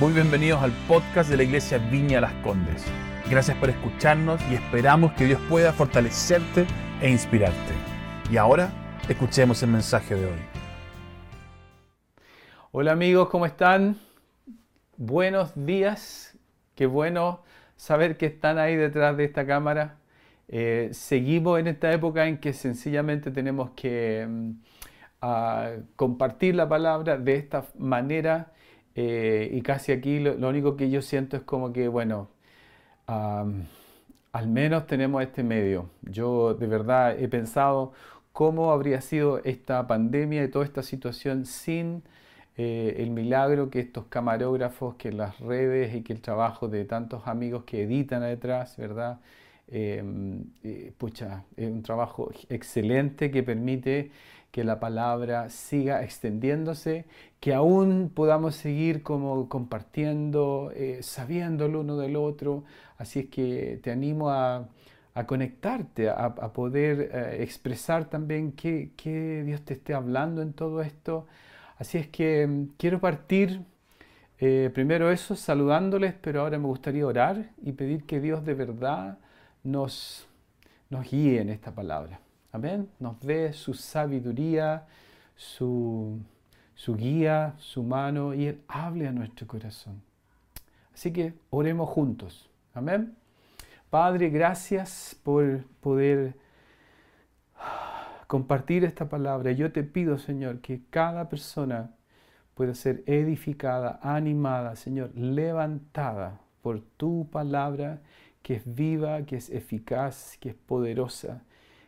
Muy bienvenidos al podcast de la Iglesia Viña Las Condes. Gracias por escucharnos y esperamos que Dios pueda fortalecerte e inspirarte. Y ahora, escuchemos el mensaje de hoy. Hola amigos, ¿cómo están? Buenos días. Qué bueno saber que están ahí detrás de esta cámara. Eh, seguimos en esta época en que sencillamente tenemos que mm, compartir la palabra de esta manera eh, y casi aquí lo, único que yo siento es como que, bueno, al menos tenemos este medio. Yo de verdad he pensado cómo habría sido esta pandemia y toda esta situación sin eh, el milagro que estos camarógrafos, que las redes y que el trabajo de tantos amigos que editan detrás, ¿verdad? Em, eh, pucha, es un trabajo excelente que permite que la palabra siga extendiéndose, que aún podamos seguir como compartiendo, eh, sabiendo el uno del otro. Así es que te animo a, conectarte, a, poder eh, expresar también qué, Dios te esté hablando en todo esto. Así es que mm, quiero partir eh, primero eso, saludándoles, pero ahora me gustaría orar y pedir que Dios de verdad nos, nos guíe en esta palabra. Amén. Nos dé su sabiduría, su, guía, su mano y Él hable a nuestro corazón. Así que oremos juntos. Amén. Padre, gracias por poder compartir esta palabra. Yo te pido, Señor, que cada persona pueda ser edificada, animada, Señor, levantada por tu palabra que es viva, que es eficaz, que es poderosa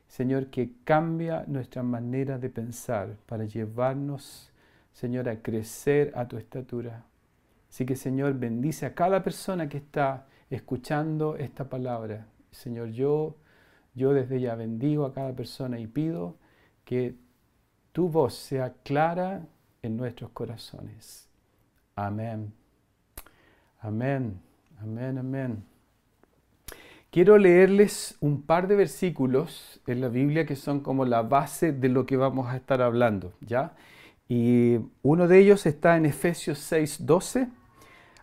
Señor, que cambia nuestra manera de pensar para llevarnos, Señor, a crecer a tu estatura. Así que, Señor, bendice a cada persona que está escuchando esta palabra. Señor, yo, yo desde ya bendigo a cada persona y pido que tu voz sea clara en nuestros corazones. Amén. Amén. Amén, amén. Quiero leerles un par de versículos en la Biblia que son como la base de lo que vamos a estar hablando, ¿ya? Y uno de ellos está en Efesios 6, 12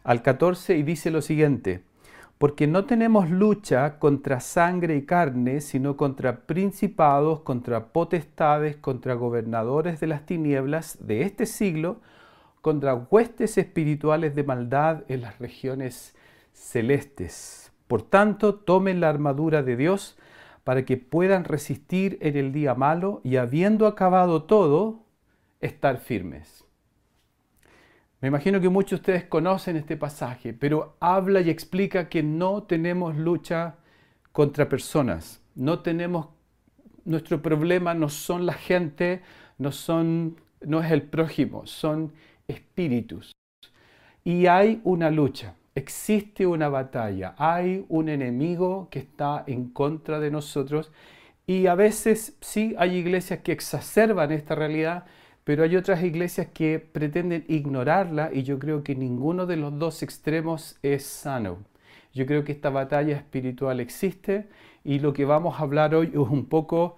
al 14 y dice lo siguiente, porque no tenemos lucha contra sangre y carne, sino contra principados, contra potestades, contra gobernadores de las tinieblas de este siglo, contra huestes espirituales de maldad en las regiones celestes. Por tanto, tomen la armadura de Dios para que puedan resistir en el día malo y habiendo acabado todo, estar firmes. Me imagino que muchos de ustedes conocen este pasaje, pero habla y explica que no tenemos lucha contra personas. No tenemos nuestro problema no son la gente, no son no es el prójimo, son espíritus. Y hay una lucha existe una batalla, hay un enemigo que está en contra de nosotros y a veces sí hay iglesias que exacerban esta realidad, pero hay otras iglesias que pretenden ignorarla y yo creo que ninguno de los dos extremos es sano. Yo creo que esta batalla espiritual existe y lo que vamos a hablar hoy es un poco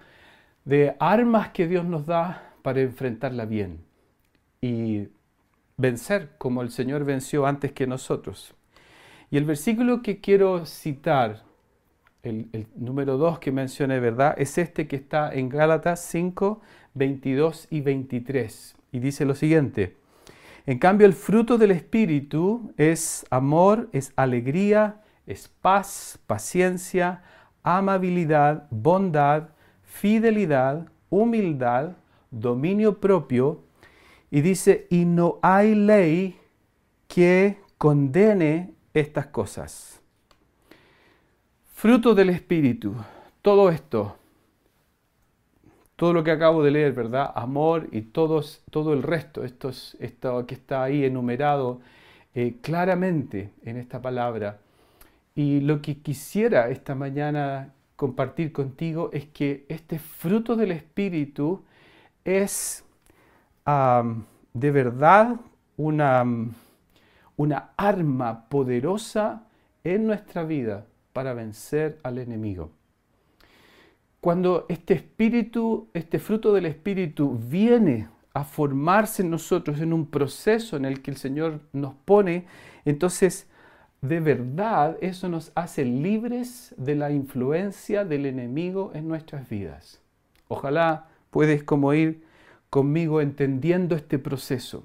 de armas que Dios nos da para enfrentarla bien y vencer como el Señor venció antes que nosotros. Y el versículo que quiero citar, el, número 2 que mencioné, ¿verdad? Es este que está en Gálatas 5, 22 y 23. Y dice lo siguiente. En cambio, el fruto del Espíritu es amor, es alegría, es paz, paciencia, amabilidad, bondad, fidelidad, humildad, dominio propio. Y dice, y no hay ley que condene estas cosas. Fruto del Espíritu, todo esto, todo lo que acabo de leer, ¿verdad? Amor y todos, todo el resto, esto, esto que está ahí enumerado eh, claramente en esta palabra. Y lo que quisiera esta mañana compartir contigo es que este fruto del Espíritu es de verdad una una arma poderosa en nuestra vida para vencer al enemigo. Cuando este espíritu, este fruto del espíritu viene a formarse en nosotros en un proceso en el que el Señor nos pone, entonces de verdad eso nos hace libres de la influencia del enemigo en nuestras vidas. Ojalá puedes como ir conmigo entendiendo este proceso.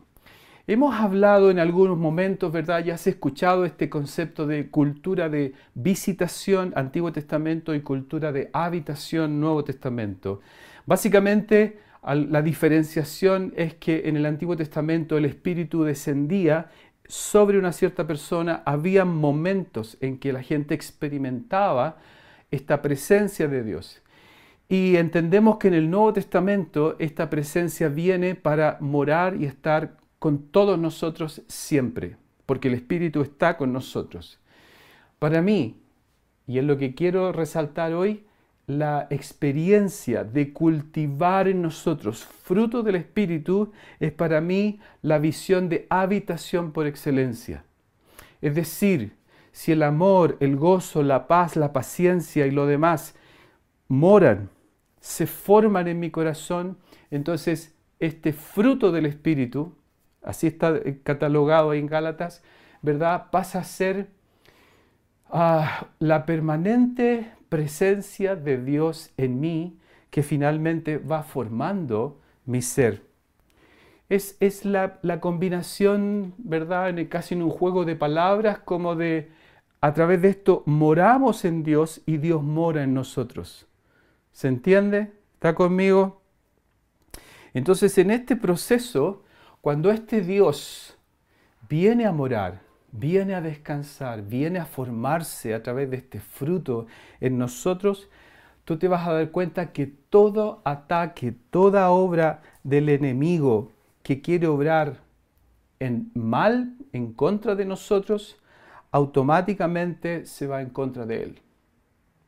Hemos hablado en algunos momentos, ¿verdad? Ya has escuchado este concepto de cultura de visitación, Antiguo Testamento, y cultura de habitación, Nuevo Testamento. Básicamente, la diferenciación es que en el Antiguo Testamento el Espíritu descendía sobre una cierta persona, había momentos en que la gente experimentaba esta presencia de Dios. Y entendemos que en el Nuevo Testamento esta presencia viene para morar y estar con todos nosotros siempre, porque el Espíritu está con nosotros. Para mí, y es lo que quiero resaltar hoy, la experiencia de cultivar en nosotros fruto del Espíritu es para mí la visión de habitación por excelencia. Es decir, si el amor, el gozo, la paz, la paciencia y lo demás moran, se forman en mi corazón, entonces este fruto del Espíritu, así está catalogado en Gálatas, ¿verdad? Pasa a ser ah, la permanente presencia de Dios en mí que finalmente va formando mi ser. Es, es la, la, combinación, ¿verdad? En casi en un juego de palabras, como de a través de esto moramos en Dios y Dios mora en nosotros. ¿Se entiende? ¿Está conmigo? Entonces, en este proceso, cuando este Dios viene a morar, viene a descansar, viene a formarse a través de este fruto en nosotros, tú te vas a dar cuenta que todo ataque, toda obra del enemigo que quiere obrar en mal en contra de nosotros, automáticamente se va en contra de él.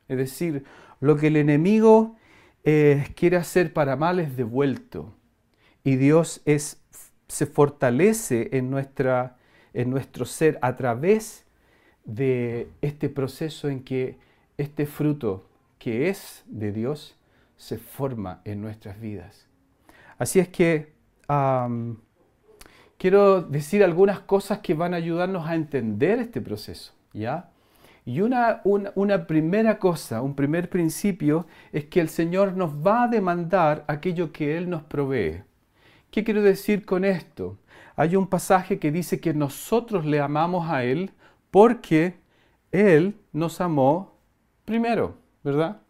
Es decir, lo que el enemigo eh, quiere hacer para mal es devuelto. Y Dios es, se fortalece en nuestra en nuestro ser a través de este proceso en que este fruto que es de Dios se forma en nuestras vidas. Así es que quiero decir algunas cosas que van a ayudarnos a entender este proceso, ¿ya? Y una, una, primera cosa, un primer principio, es que el Señor nos va a demandar aquello que Él nos provee. ¿Qué quiero decir con esto? hay un pasaje que dice que nosotros le amamos a Él porque Él nos amó primero, ¿verdad?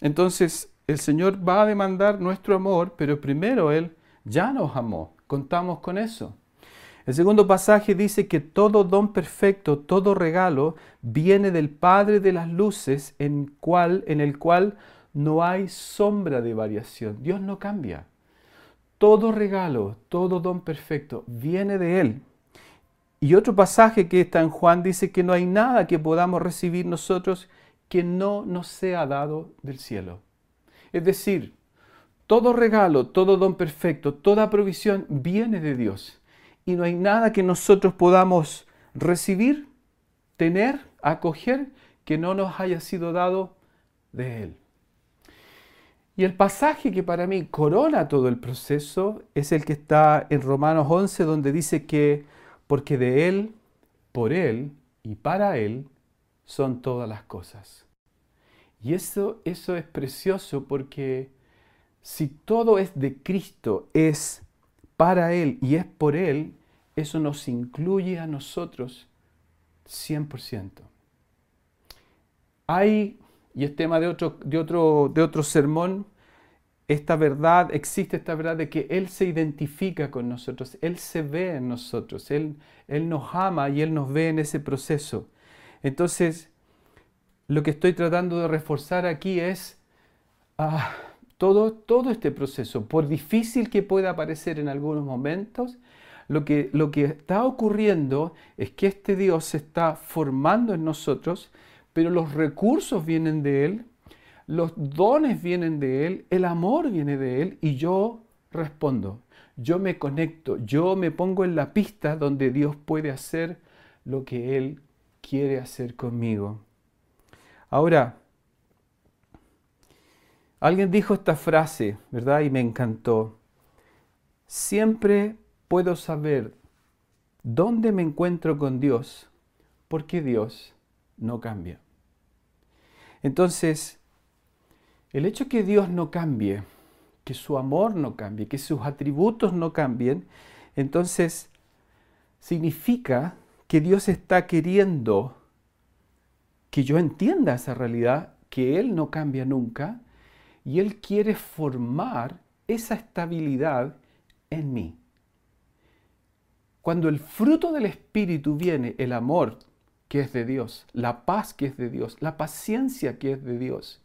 Entonces el Señor va a demandar nuestro amor, pero primero Él ya nos amó. Contamos con eso. El segundo pasaje dice que todo don perfecto, todo regalo viene del Padre de las luces en, en el cual no hay sombra de variación. Dios no cambia. Todo regalo, todo don perfecto viene de Él. Y otro pasaje que está en Juan dice que no hay nada que podamos recibir nosotros que no nos sea dado del cielo. Es decir, todo regalo, todo don perfecto, toda provisión viene de Dios. Y no hay nada que nosotros podamos recibir, tener, acoger, que no nos haya sido dado de Él. Y el pasaje que para mí corona todo el proceso es el que está en Romanos 11, donde dice que porque de Él, por Él y para Él son todas las cosas. Y eso, eso es precioso porque si todo es de Cristo, es para Él y es por Él, eso nos incluye a nosotros 100%. Hay y es tema de otro, de otro, de otro sermón, esta verdad, existe esta verdad de que Él se identifica con nosotros, Él se ve en nosotros, Él, Él nos ama y Él nos ve en ese proceso. Entonces, lo que estoy tratando de reforzar aquí es ah, todo, todo este proceso, por difícil que pueda parecer en algunos momentos, lo que, lo que está ocurriendo es que este Dios se está formando en nosotros pero los recursos vienen de Él, los dones vienen de Él, el amor viene de Él y yo respondo, yo me conecto, yo me pongo en la pista donde Dios puede hacer lo que Él quiere hacer conmigo. Ahora, alguien dijo esta frase, ¿verdad? Y me encantó. siempre puedo saber dónde me encuentro con Dios porque Dios no cambia. Entonces, el hecho que Dios no cambie, que su amor no cambie, que sus atributos no cambien, entonces significa que Dios está queriendo que yo entienda esa realidad, que Él no cambia nunca, y Él quiere formar esa estabilidad en mí. Cuando el fruto del Espíritu viene, el amor que es de Dios, la paz que es de Dios, la paciencia que es de Dios,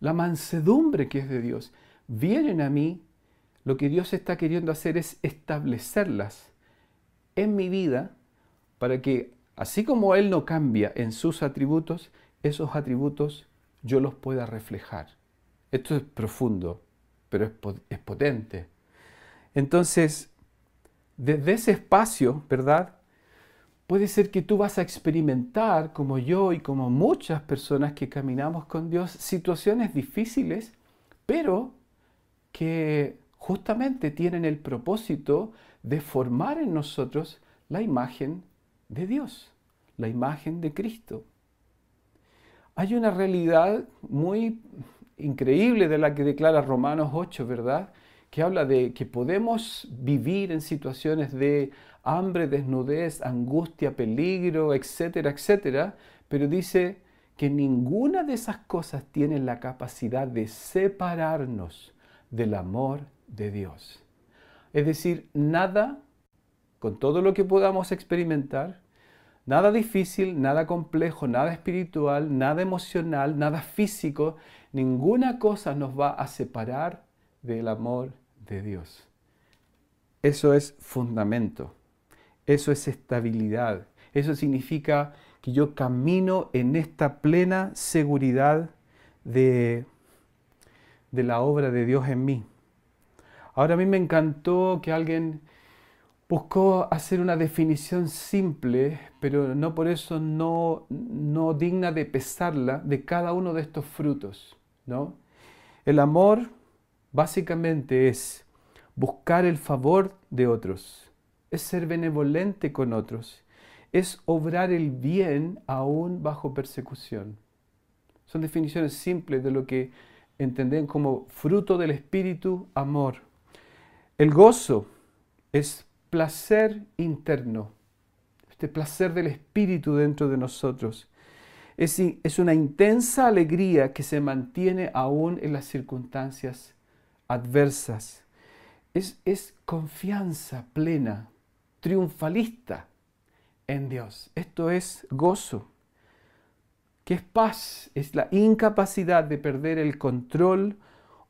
la mansedumbre que es de Dios, vienen a mí, lo que Dios está queriendo hacer es establecerlas en mi vida para que, así como Él no cambia en sus atributos, esos atributos yo los pueda reflejar. Esto es profundo, pero es, potente. Entonces, desde ese espacio, ¿verdad? Puede ser que tú vas a experimentar, como yo y como muchas personas que caminamos con Dios, situaciones difíciles, pero que justamente tienen el propósito de formar en nosotros la imagen de Dios, la imagen de Cristo. Hay una realidad muy increíble de la que declara Romanos 8, ¿verdad? Que habla de que podemos vivir en situaciones de hambre, desnudez, angustia, peligro, etcétera, etcétera, pero dice que ninguna de esas cosas tiene la capacidad de separarnos del amor de Dios. Es decir, nada, con todo lo que podamos experimentar, nada difícil, nada complejo, nada espiritual, nada emocional, nada físico, ninguna cosa nos va a separar del amor de Dios. Eso es fundamento, eso es estabilidad, eso significa que yo camino en esta plena seguridad de de la obra de Dios en mí. Ahora a mí me encantó que alguien buscó hacer una definición simple, pero no por eso no, no digna de pesarla, de cada uno de estos frutos. ¿no? El amor básicamente es buscar el favor de otros, es ser benevolente con otros, es obrar el bien aún bajo persecución. Son definiciones simples de lo que entender como fruto del Espíritu, amor. El gozo es placer interno, este placer del Espíritu dentro de nosotros. Es, es una intensa alegría que se mantiene aún en las circunstancias adversas. Es, es confianza plena, triunfalista en Dios. Esto es gozo. ¿Qué es paz? Es la incapacidad de perder el control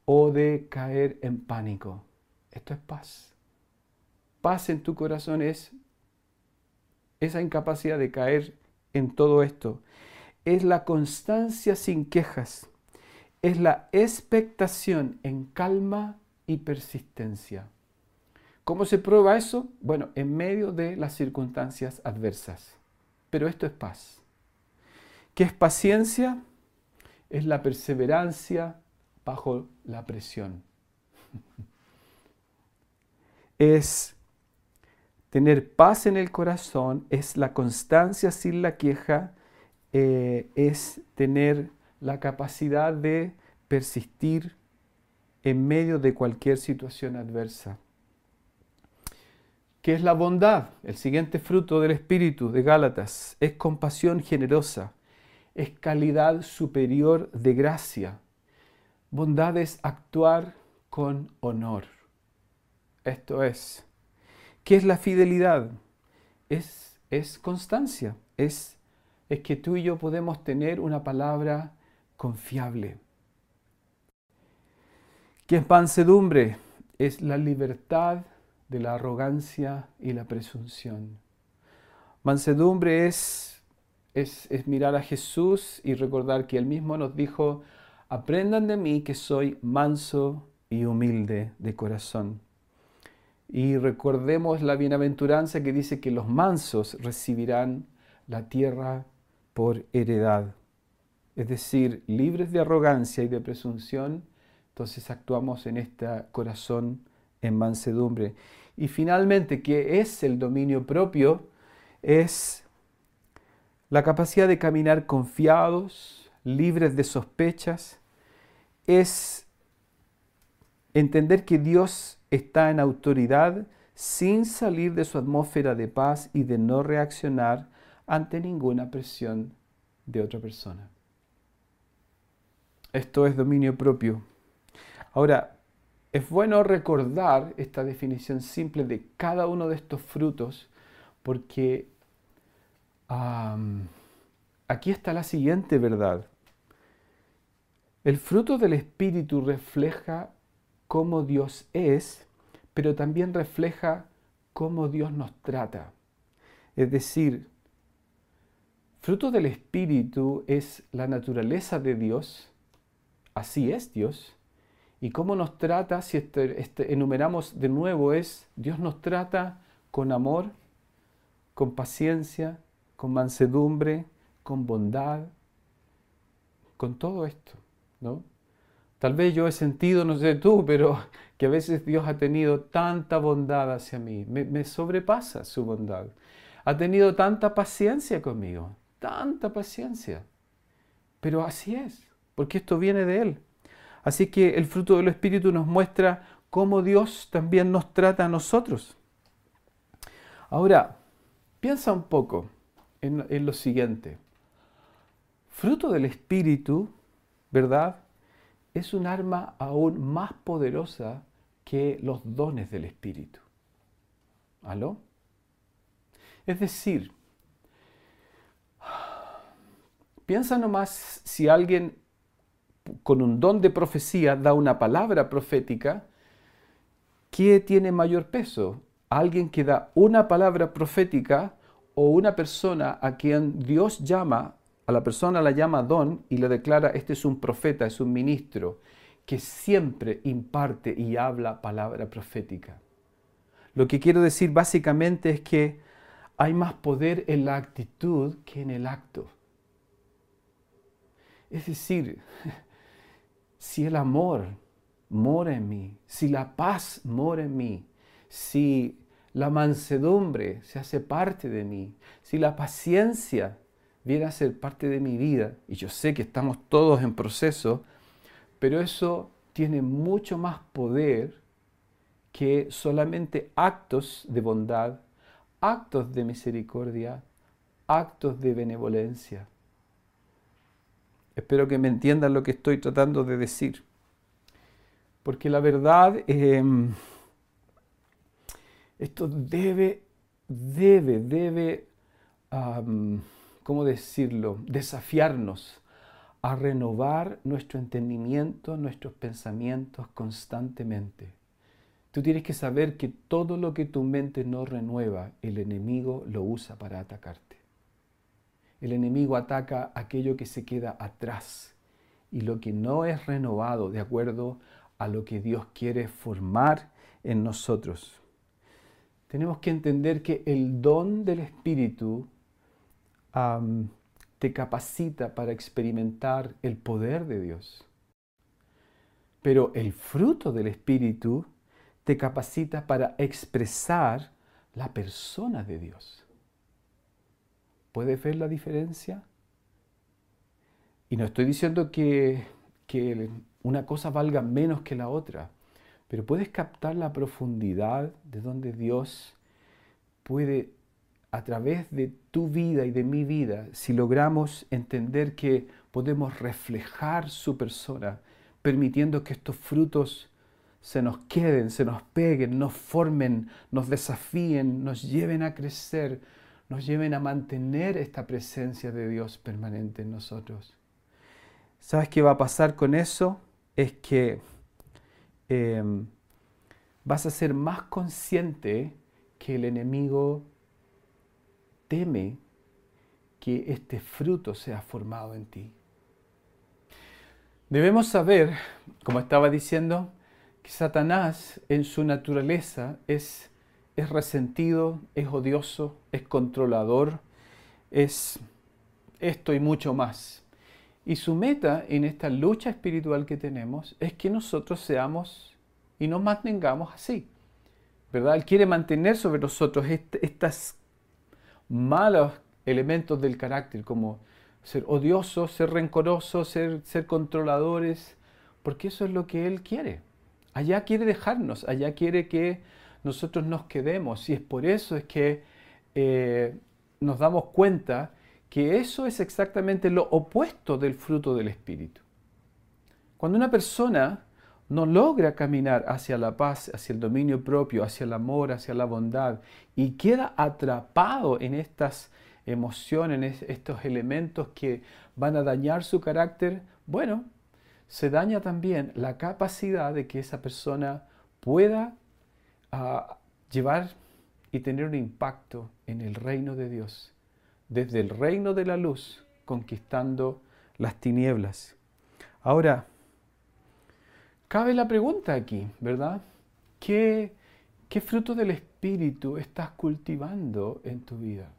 o de caer en pánico. Esto es paz. Paz en tu corazón es esa incapacidad de caer en todo esto. Es la constancia sin quejas. Es la expectación en calma y persistencia. ¿Cómo se prueba eso? Bueno, en medio de las circunstancias adversas. Pero esto es paz. ¿Qué es paciencia? Es la perseverancia bajo la presión. es tener paz en el corazón, es la constancia sin la queja, eh, es tener la capacidad de persistir en medio de cualquier situación adversa. ¿Qué es la bondad? El siguiente fruto del Espíritu de Gálatas es compasión generosa es calidad superior de gracia. Bondad es actuar con honor. Esto es. ¿Qué es la fidelidad? Es, es constancia, es, es que tú y yo podemos tener una palabra confiable. ¿Qué es mansedumbre? Es la libertad de la arrogancia y la presunción. Mansedumbre es es, mirar a Jesús y recordar que Él mismo nos dijo, aprendan de mí que soy manso y humilde de corazón. Y recordemos la bienaventuranza que dice que los mansos recibirán la tierra por heredad. Es decir, libres de arrogancia y de presunción, entonces actuamos en este corazón en mansedumbre. Y finalmente, ¿qué es el dominio propio? Es la capacidad de caminar confiados, libres de sospechas, es entender que Dios está en autoridad sin salir de su atmósfera de paz y de no reaccionar ante ninguna presión de otra persona. Esto es dominio propio. Ahora, es bueno recordar esta definición simple de cada uno de estos frutos porque aquí está la siguiente verdad. El fruto del Espíritu refleja cómo Dios es, pero también refleja cómo Dios nos trata. Es decir, fruto del Espíritu es la naturaleza de Dios, así es Dios, y cómo nos trata, si este, este, enumeramos de nuevo, es Dios nos trata con amor, con paciencia, con mansedumbre, con bondad, con todo esto, ¿no? Tal vez yo he sentido, no sé tú, pero que a veces Dios ha tenido tanta bondad hacia mí, me, me sobrepasa su bondad. Ha tenido tanta paciencia conmigo, tanta paciencia. Pero así es, porque esto viene de Él. Así que el fruto del Espíritu nos muestra cómo Dios también nos trata a nosotros. Ahora, piensa un poco en, lo siguiente. Fruto del Espíritu, ¿verdad? Es un arma aún más poderosa que los dones del Espíritu. ¿Aló? Es decir, piensa nomás si alguien con un don de profecía da una palabra profética, ¿qué tiene mayor peso? ¿Alguien que da una palabra profética o una persona a quien Dios llama, a la persona la llama don y le declara, este es un profeta, es un ministro, que siempre imparte y habla palabra profética. Lo que quiero decir básicamente es que hay más poder en la actitud que en el acto. Es decir, si el amor mora en mí, si la paz mora en mí, si la mansedumbre se hace parte de mí, si la paciencia viene a ser parte de mi vida, y yo sé que estamos todos en proceso, pero eso tiene mucho más poder que solamente actos de bondad, actos de misericordia, actos de benevolencia. Espero que me entiendan lo que estoy tratando de decir. Porque la verdad... Eh, esto debe, debe, debe, ¿cómo decirlo?, desafiarnos a renovar nuestro entendimiento, nuestros pensamientos constantemente. Tú tienes que saber que todo lo que tu mente no renueva, el enemigo lo usa para atacarte. El enemigo ataca aquello que se queda atrás y lo que no es renovado de acuerdo a lo que Dios quiere formar en nosotros tenemos que entender que el don del Espíritu te capacita para experimentar el poder de Dios. Pero el fruto del Espíritu te capacita para expresar la persona de Dios. ¿Puedes ver la diferencia? Y no estoy diciendo que, que una cosa valga menos que la otra pero puedes captar la profundidad de donde Dios puede, a través de tu vida y de mi vida, si logramos entender que podemos reflejar su persona, permitiendo que estos frutos se nos queden, se nos peguen, nos formen, nos desafíen, nos lleven a crecer, nos lleven a mantener esta presencia de Dios permanente en nosotros. ¿Sabes qué va a pasar con eso? Es que Em, vas a ser más consciente que el enemigo teme que este fruto sea formado en ti. Debemos saber, como estaba diciendo, que Satanás en su naturaleza es, es resentido, es odioso, es controlador, es esto y mucho más. Y su meta en esta lucha espiritual que tenemos es que nosotros seamos y nos mantengamos así. ¿verdad? Él quiere mantener sobre nosotros estos malos elementos del carácter, como ser odiosos, ser rencorosos, ser, ser controladores, porque eso es lo que Él quiere. Allá quiere dejarnos, allá quiere que nosotros nos quedemos. Y es por eso es que eh, nos damos cuenta que eso es exactamente lo opuesto del fruto del Espíritu. Cuando una persona no logra caminar hacia la paz, hacia el dominio propio, hacia el amor, hacia la bondad, y queda atrapado en estas emociones, en estos elementos que van a dañar su carácter, bueno, se daña también la capacidad de que esa persona pueda ah, llevar y tener un impacto en el reino de Dios, desde el reino de la luz, conquistando las tinieblas. Ahora, cabe la pregunta aquí, ¿verdad? ¿Qué, qué fruto del Espíritu estás cultivando en tu vida?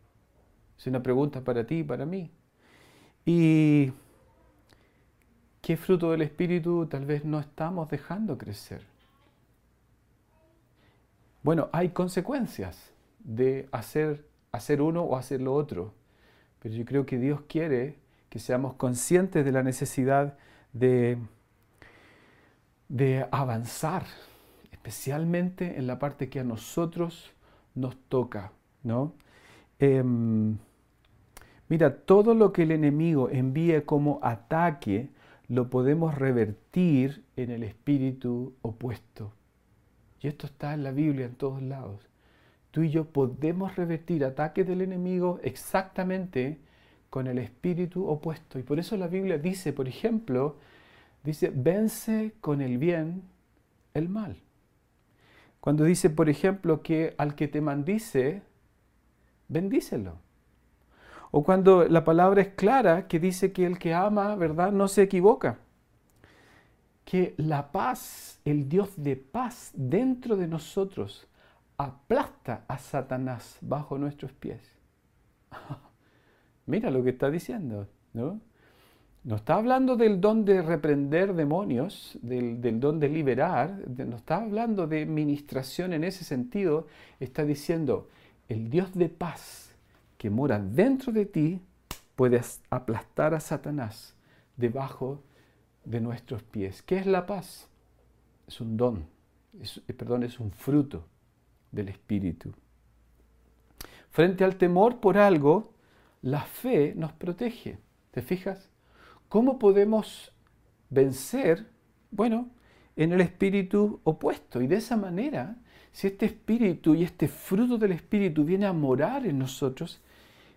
Es una pregunta para ti y para mí. ¿Y qué fruto del Espíritu tal vez no estamos dejando crecer? Bueno, hay consecuencias de hacer, hacer uno o hacer lo otro, pero yo creo que Dios quiere que seamos conscientes de la necesidad de, de avanzar, especialmente en la parte que a nosotros nos toca, ¿no? Em, mira, todo lo que el enemigo envíe como ataque, lo podemos revertir en el espíritu opuesto. Y esto está en la Biblia en todos lados. Tú y yo podemos revertir ataques del enemigo exactamente con el espíritu opuesto. Y por eso la Biblia dice, por ejemplo, dice, vence con el bien el mal. Cuando dice, por ejemplo, que al que te maldice, bendícelo. O cuando la palabra es clara, que dice que el que ama, ¿verdad?, no se equivoca que la paz, el Dios de paz dentro de nosotros, aplasta a Satanás bajo nuestros pies. Mira lo que está diciendo, ¿no? No está hablando del don de reprender demonios, del, del don de liberar, no está hablando de ministración en ese sentido, está diciendo, el Dios de paz que mora dentro de ti puede aplastar a Satanás debajo de de nuestros pies. ¿Qué es la paz? Es un don, eh, perdón, es un fruto del Espíritu. Frente al temor por algo, la fe nos protege. ¿Te fijas? ¿Cómo podemos vencer? Bueno, en el espíritu opuesto. Y de esa manera, si este espíritu y este fruto del espíritu viene a morar en nosotros,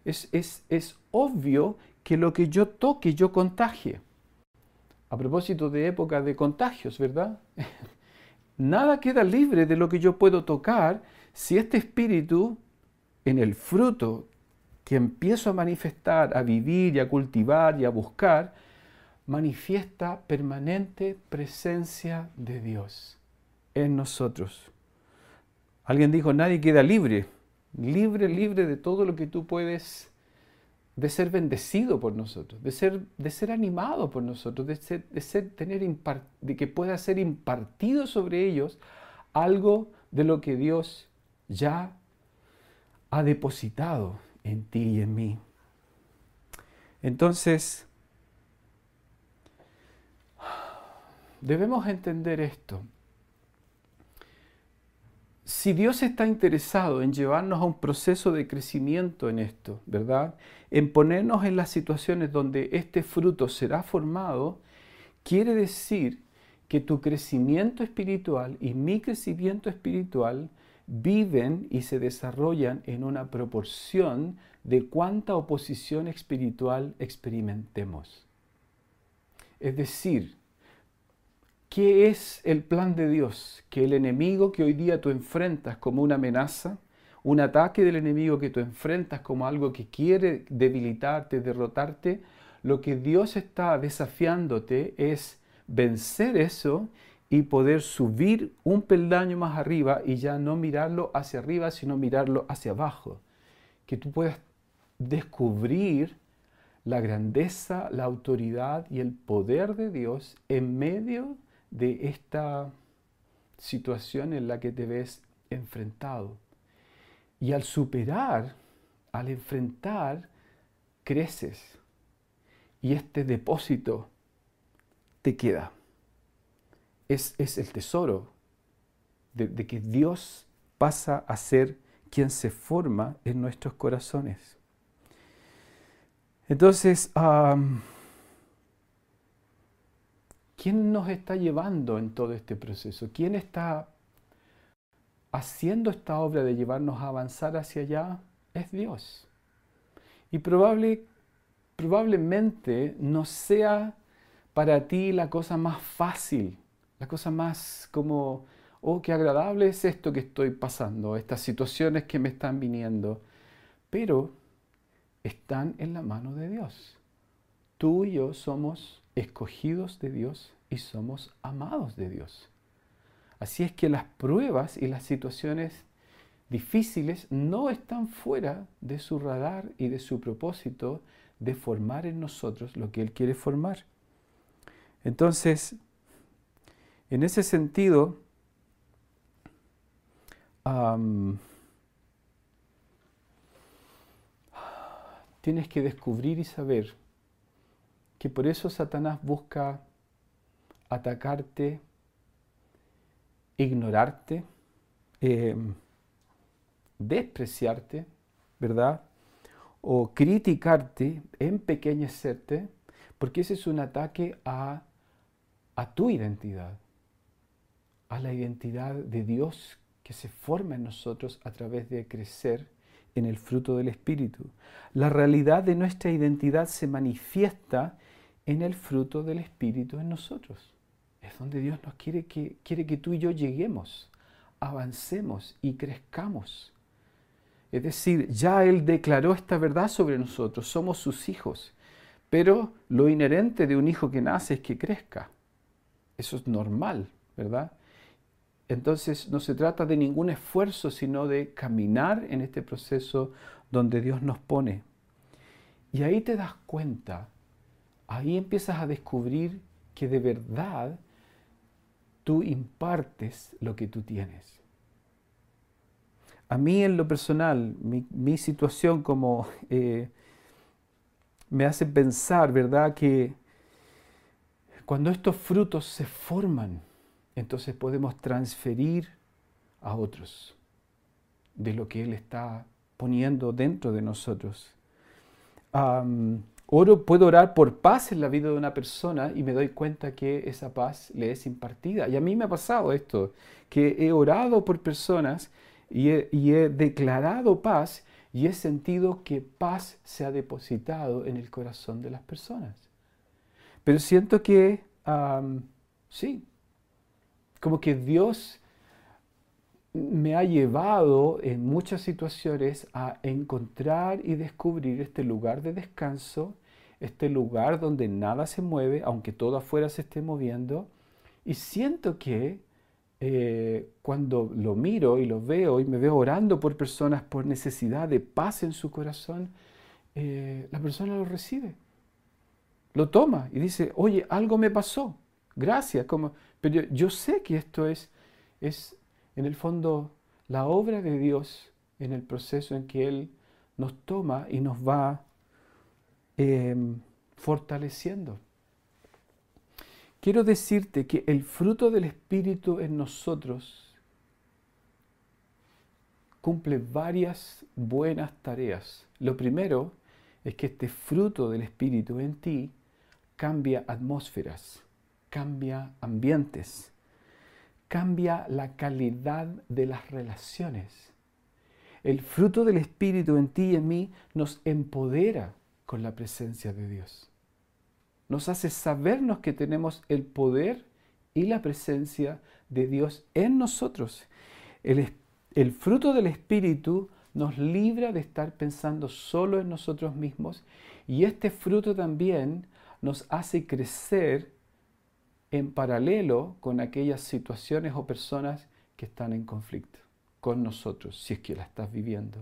es, es, es obvio que lo que yo toque, yo contagie a propósito de época de contagios, ¿verdad? Nada queda libre de lo que yo puedo tocar si este espíritu, en el fruto que empiezo a manifestar, a vivir y a cultivar y a buscar, manifiesta permanente presencia de Dios en nosotros. Alguien dijo, nadie queda libre, libre, libre de todo lo que tú puedes de ser bendecido por nosotros, de ser, de ser animado por nosotros, de, ser, de, ser, tener de que pueda ser impartido sobre ellos algo de lo que Dios ya ha depositado en ti y en mí. Entonces, debemos entender esto si Dios está interesado en llevarnos a un proceso de crecimiento en esto, ¿verdad? En ponernos en las situaciones donde este fruto será formado, quiere decir que tu crecimiento espiritual y mi crecimiento espiritual viven y se desarrollan en una proporción de cuánta oposición espiritual experimentemos. Es decir, ¿Qué es el plan de Dios? Que el enemigo que hoy día tú enfrentas como una amenaza, un ataque del enemigo que tú enfrentas como algo que quiere debilitarte, derrotarte, lo que Dios está desafiándote es vencer eso y poder subir un peldaño más arriba y ya no mirarlo hacia arriba, sino mirarlo hacia abajo. Que tú puedas descubrir la grandeza, la autoridad y el poder de Dios en medio de esta situación en la que te ves enfrentado. Y al superar, al enfrentar, creces. Y este depósito te queda. Es, es el tesoro de, de que Dios pasa a ser quien se forma en nuestros corazones. Entonces, ¿quién nos está llevando en todo este proceso? ¿Quién está haciendo esta obra de llevarnos a avanzar hacia allá? Es Dios. Y probable, probablemente no sea para ti la cosa más fácil, la cosa más como, oh, qué agradable es esto que estoy pasando, estas situaciones que me están viniendo. Pero están en la mano de Dios. Tú y yo somos escogidos de Dios y somos amados de Dios. Así es que las pruebas y las situaciones difíciles no están fuera de su radar y de su propósito de formar en nosotros lo que Él quiere formar. Entonces, en ese sentido, tienes que descubrir y saber que por eso Satanás busca atacarte, ignorarte, em, despreciarte, ¿verdad? O criticarte, empequeñecerte, porque ese es un ataque a, a tu identidad, a la identidad de Dios que se forma en nosotros a través de crecer en el fruto del Espíritu. La realidad de nuestra identidad se manifiesta en el fruto del Espíritu en nosotros. Es donde Dios nos quiere que, quiere que tú y yo lleguemos, avancemos y crezcamos. Es decir, ya Él declaró esta verdad sobre nosotros, somos sus hijos, pero lo inherente de un hijo que nace es que crezca. Eso es normal, ¿verdad? Entonces no se trata de ningún esfuerzo, sino de caminar en este proceso donde Dios nos pone. Y ahí te das cuenta, ahí empiezas a descubrir que de verdad tú impartes lo que tú tienes. A mí en lo personal, mi, situación como eh, me hace pensar, ¿verdad? Que cuando estos frutos se forman, entonces podemos transferir a otros de lo que Él está poniendo dentro de nosotros. Oro, puedo orar por paz en la vida de una persona y me doy cuenta que esa paz le es impartida. Y a mí me ha pasado esto, que he orado por personas y he, y he declarado paz y he sentido que paz se ha depositado en el corazón de las personas. Pero siento que, sí, como que Dios me ha llevado en muchas situaciones a encontrar y descubrir este lugar de descanso, este lugar donde nada se mueve, aunque todo afuera se esté moviendo. Y siento que eh, cuando lo miro y lo veo y me veo orando por personas por necesidad de paz en su corazón, eh, la persona lo recibe, lo toma y dice, oye, algo me pasó, gracias, como pero yo, sé que esto es, es, en el fondo, la obra de Dios en el proceso en que Él nos toma y nos va em, fortaleciendo. Quiero decirte que el fruto del Espíritu en nosotros cumple varias buenas tareas. Lo primero es que este fruto del Espíritu en ti cambia atmósferas cambia ambientes, cambia la calidad de las relaciones. El fruto del Espíritu en ti y en mí nos empodera con la presencia de Dios. Nos hace sabernos que tenemos el poder y la presencia de Dios en nosotros. El, fruto del Espíritu nos libra de estar pensando solo en nosotros mismos y este fruto también nos hace crecer en paralelo con aquellas situaciones o personas que están en conflicto con nosotros, si es que la estás viviendo.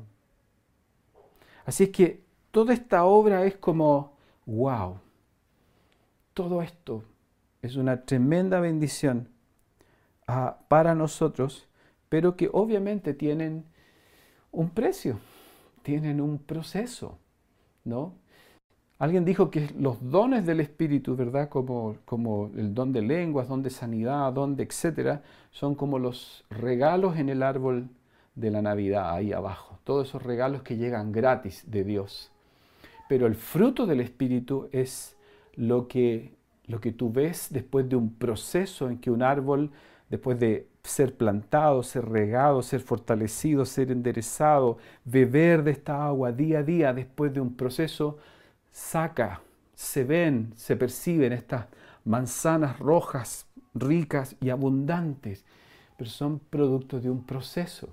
Así es que toda esta obra es como, wow, todo esto es una tremenda bendición ah, para nosotros, pero que obviamente tienen un precio, tienen un proceso, ¿no? Alguien dijo que los dones del Espíritu, ¿verdad? Como, como el don de lenguas, don de sanidad, don de etcétera, son como los regalos en el árbol de la Navidad, ahí abajo. Todos esos regalos que llegan gratis de Dios. Pero el fruto del Espíritu es lo que, lo que tú ves después de un proceso en que un árbol, después de ser plantado, ser regado, ser fortalecido, ser enderezado, beber de esta agua día a día, después de un proceso, saca, se ven, se perciben estas manzanas rojas, ricas y abundantes, pero son producto de un proceso.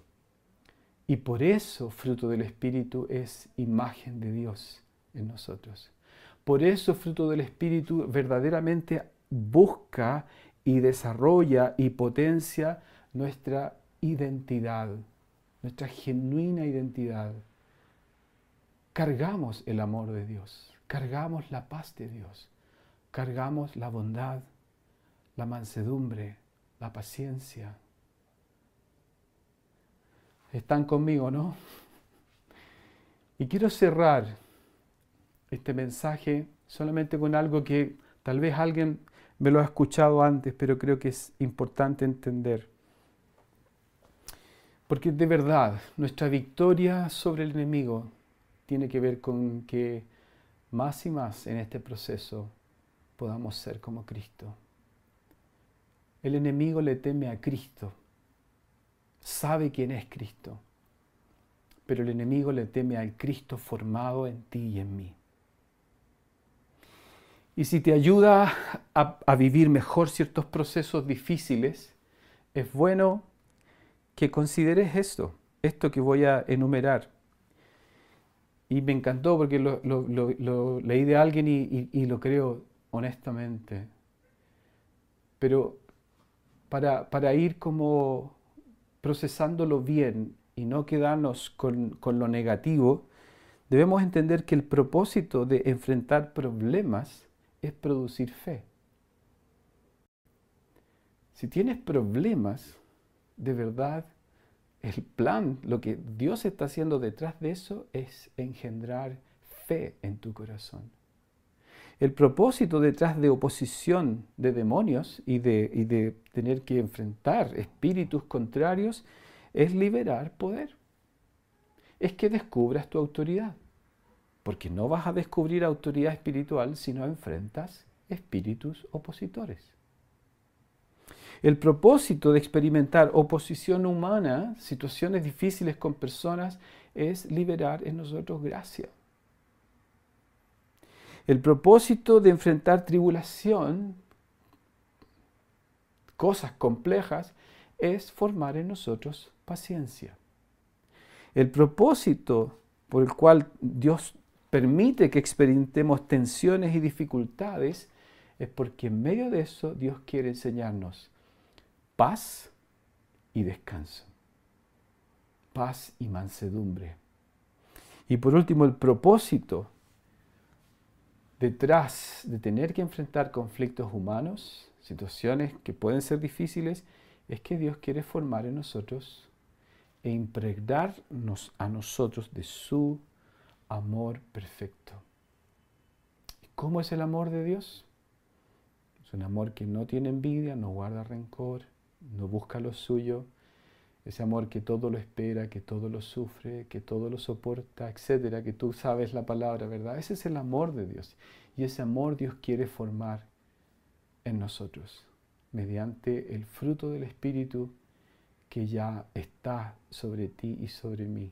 Y por eso fruto del Espíritu es imagen de Dios en nosotros. Por eso fruto del Espíritu verdaderamente busca y desarrolla y potencia nuestra identidad, nuestra genuina identidad. Cargamos el amor de Dios cargamos la paz de Dios, cargamos la bondad, la mansedumbre, la paciencia. Están conmigo, ¿no? Y quiero cerrar este mensaje solamente con algo que tal vez alguien me lo ha escuchado antes, pero creo que es importante entender. Porque de verdad, nuestra victoria sobre el enemigo tiene que ver con que más y más en este proceso podamos ser como Cristo. El enemigo le teme a Cristo, sabe quién es Cristo, pero el enemigo le teme al Cristo formado en ti y en mí. Y si te ayuda a, vivir mejor ciertos procesos difíciles, es bueno que consideres esto, esto que voy a enumerar. Y me encantó porque lo, leí de alguien y, lo creo honestamente. Pero para, ir como procesándolo bien y no quedarnos con lo negativo, debemos entender que el propósito de enfrentar problemas es producir fe. Si tienes problemas, de verdad el plan, lo que Dios está haciendo detrás de eso es engendrar fe en tu corazón. El propósito detrás de oposición de demonios y de, y de tener que enfrentar espíritus contrarios es liberar poder. Es que descubras tu autoridad. Porque no vas a descubrir autoridad espiritual si no enfrentas espíritus opositores. El propósito de experimentar oposición humana, situaciones difíciles con personas, es liberar en nosotros gracia. El propósito de enfrentar tribulación, cosas complejas, es formar en nosotros paciencia. El propósito por el cual Dios permite que experimentemos tensiones y dificultades es porque en medio de eso Dios quiere enseñarnos paz y descanso. Paz y mansedumbre. Y por último, el propósito detrás de tener que enfrentar conflictos humanos, situaciones que pueden ser difíciles, es que Dios quiere formar en nosotros e impregnarnos a nosotros de su amor perfecto. ¿Cómo es el amor de Dios? Es un amor que no tiene envidia, no guarda rencor, no busca lo suyo, ese amor que todo lo espera, que todo lo sufre, que todo lo soporta, etcétera, que tú sabes la palabra, ¿verdad? Ese es el amor de Dios. Y ese amor Dios quiere formar en nosotros mediante el fruto del Espíritu que ya está sobre ti y sobre mí.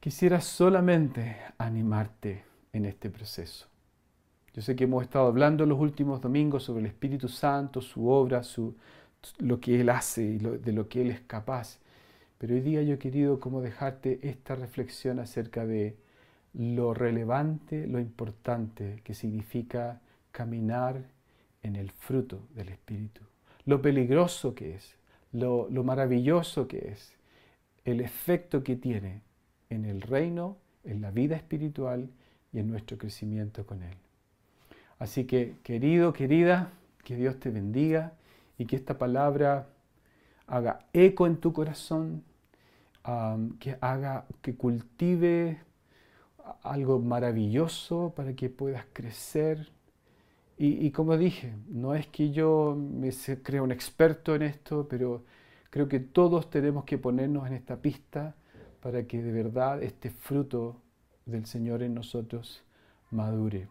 Quisiera solamente animarte en este proceso. Yo sé que hemos estado hablando los últimos domingos sobre el Espíritu Santo, su obra, su, lo que Él hace y de lo que Él es capaz. Pero hoy día yo he querido como dejarte esta reflexión acerca de lo relevante, lo importante que significa caminar en el fruto del Espíritu. Lo peligroso que es, lo, lo maravilloso que es, el efecto que tiene en el reino, en la vida espiritual y en nuestro crecimiento con Él. Así que, querido, querida, que Dios te bendiga y que esta palabra haga eco en tu corazón, que haga, que cultive algo maravilloso para que puedas crecer. Y, como dije, no es que yo me crea un experto en esto, pero creo que todos tenemos que ponernos en esta pista para que de verdad este fruto del Señor en nosotros madure.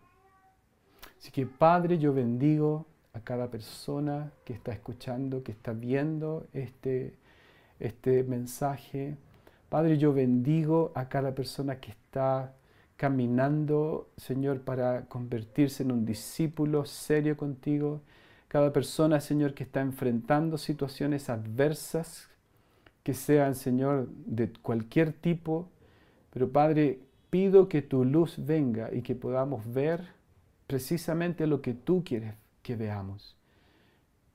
Así que Padre, yo bendigo a cada persona que está escuchando, que está viendo este, este mensaje. Padre, yo bendigo a cada persona que está caminando, Señor, para convertirse en un discípulo serio contigo. Cada persona, Señor, que está enfrentando situaciones adversas, que sean, Señor, de cualquier tipo. Pero Padre, pido que tu luz venga y que podamos ver precisamente lo que tú quieres que veamos.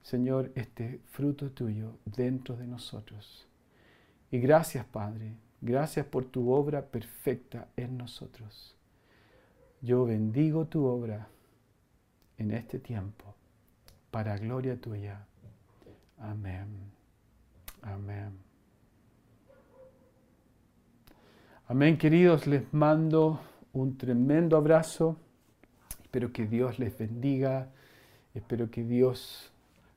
Señor, este fruto tuyo dentro de nosotros. Y gracias, Padre, gracias por tu obra perfecta en nosotros. Yo bendigo tu obra en este tiempo, para gloria tuya. Amén. Amén. Amén, queridos, les mando un tremendo abrazo. Espero que Dios les bendiga. Espero que Dios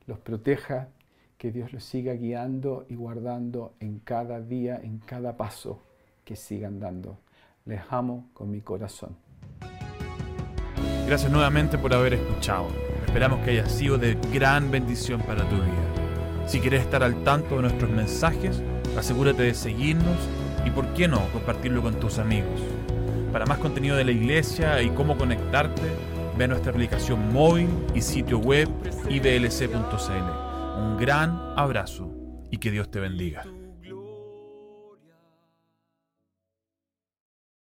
los proteja, que Dios los siga guiando y guardando en cada día, en cada paso que sigan dando. Les amo con mi corazón. Gracias nuevamente por haber escuchado. Esperamos que haya sido de gran bendición para tu vida. Si quieres estar al tanto de nuestros mensajes, asegúrate de seguirnos y, por qué no, compartirlo con tus amigos. Para más contenido de la iglesia y cómo conectarte, ve nuestra aplicación móvil y sitio web iblc.cl. Un gran abrazo y que Dios te bendiga.